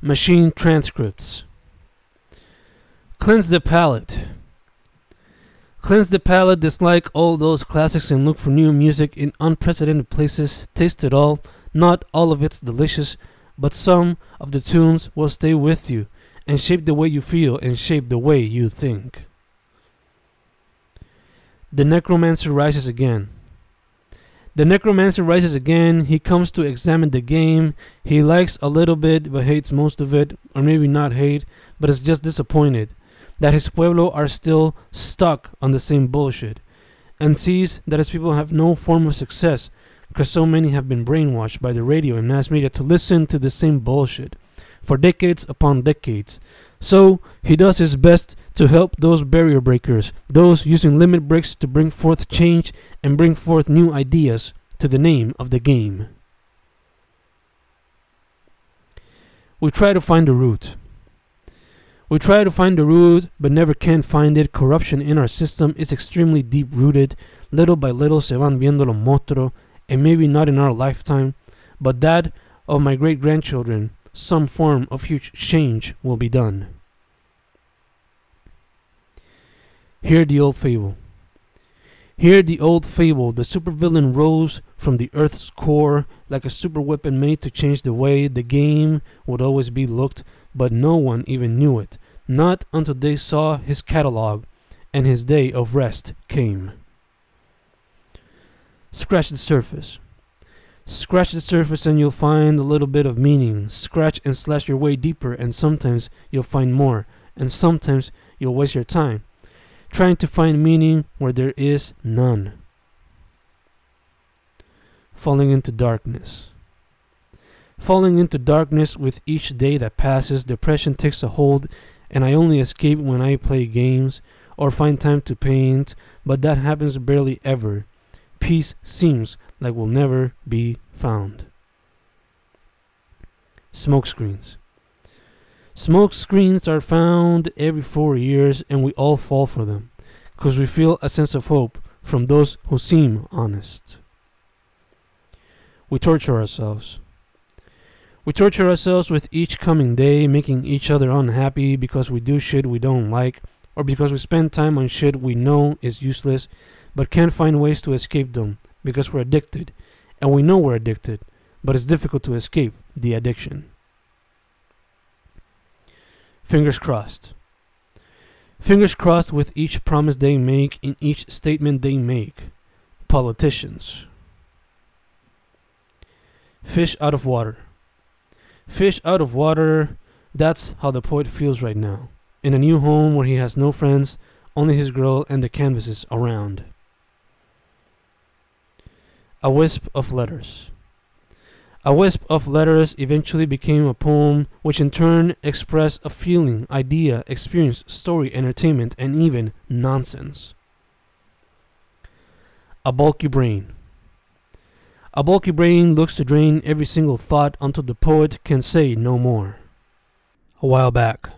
Machine transcripts. Cleanse the palate. Cleanse the palate, dislike all those classics, and look for new music in unprecedented places. Taste it all. Not all of it's delicious, but some of the tunes will stay with you and shape the way you feel and shape the way you think. The necromancer rises again. The necromancer rises again. He comes to examine the game. He likes a little bit but hates most of it, or maybe not hate, but is just disappointed that his pueblo are still stuck on the same bullshit, and sees that his people have no form of success because so many have been brainwashed by the radio and mass media to listen to the same bullshit for decades upon decades. So he does his best to help those barrier breakers, those using limit breaks to bring forth change and bring forth new ideas to the name of the game. We try to find the root. We try to find the root, but never can find it. Corruption in our system is extremely deep rooted. Little by little se van viendo los monstruos, and maybe not in our lifetime, but that of my great grandchildren, some form of huge change will be done. Hear the old fable. Hear the old fable. The supervillain rose from the earth's core like a super weapon made to change the way the game would always be looked, but no one even knew it. Not until they saw his catalog and his day of rest came. Scratch the surface. Scratch the surface and you'll find a little bit of meaning. Scratch and slash your way deeper, and sometimes you'll find more, and sometimes you'll waste your time trying to find meaning where there is none. Falling into darkness. Falling into darkness with each day that passes, depression takes a hold, and I only escape when I play games or find time to paint, but that happens barely ever. Peace seems like will never be found. Smoke screens. Smoke screens are found every four years, and we all fall for them because we feel a sense of hope from those who seem honest. We torture ourselves. We torture ourselves with each coming day, making each other unhappy because we do shit we don't like, or because we spend time on shit we know is useless but can't find ways to escape them because we're addicted, and we know we're addicted, but it's difficult to escape the addiction. Fingers crossed. Fingers crossed with each promise they make in each statement they make. Politicians. Fish out of water. Fish out of water, that's how the poet feels right now. In a new home where he has no friends, only his girl and the canvases around. A wisp of letters. A wisp of letters eventually became a poem, which in turn expressed a feeling, idea, experience, story, entertainment, and even nonsense. A bulky brain. A bulky brain looks to drain every single thought until the poet can say no more. A while back.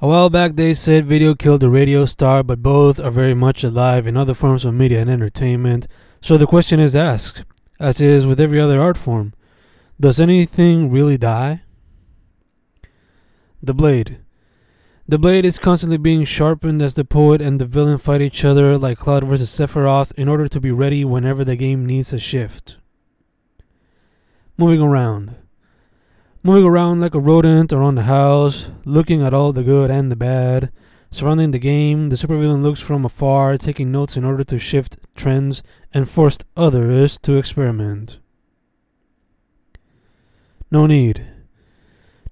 A while back, they said video killed the radio star, but both are very much alive in other forms of media and entertainment. So the question is asked as is with every other art form. Does anything really die? The blade. The blade is constantly being sharpened as the poet and the villain fight each other like Cloud versus Sephiroth in order to be ready whenever the game needs a shift. Moving around. Moving around like a rodent around the house, looking at all the good and the bad, Surrounding the game, the supervillain looks from afar, taking notes in order to shift trends and force others to experiment. No need.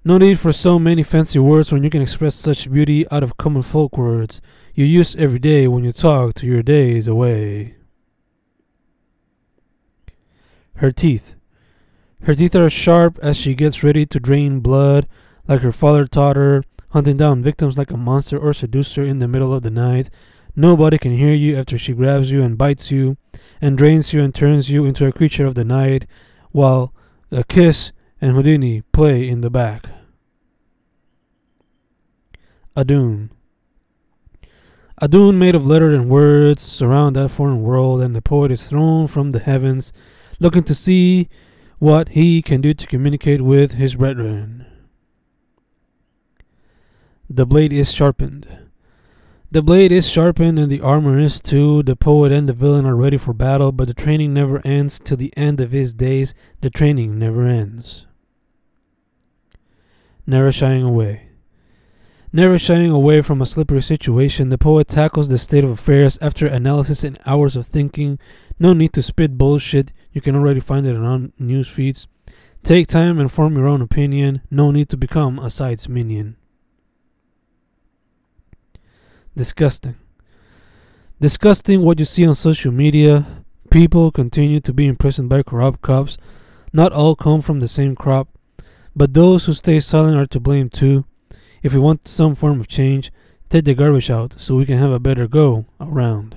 No need for so many fancy words when you can express such beauty out of common folk words you use every day when you talk to your days away. Her teeth. Her teeth are sharp as she gets ready to drain blood, like her father taught her, hunting down victims like a monster or seducer in the middle of the night. Nobody can hear you after she grabs you and bites you, and drains you and turns you into a creature of the night, while a kiss and Houdini play in the back. Adun. Adun, made of letter and words, surround that foreign world, and the poet is thrown from the heavens, looking to see what he can do to communicate with his brethren. The blade is sharpened. The blade is sharpened and the armor is too. The poet and the villain are ready for battle, but the training never ends till the end of his days. The training never ends. Never shying away. Never shying away from a slippery situation, the poet tackles the state of affairs after analysis and hours of thinking. No need to spit bullshit, you can already find it on news feeds. Take time and form your own opinion. No need to become a site's minion. Disgusting. Disgusting what you see on social media. People continue to be imprisoned by corrupt cops. Not all come from the same crop, but those who stay silent are to blame too. If we want some form of change, take the garbage out so we can have a better go around.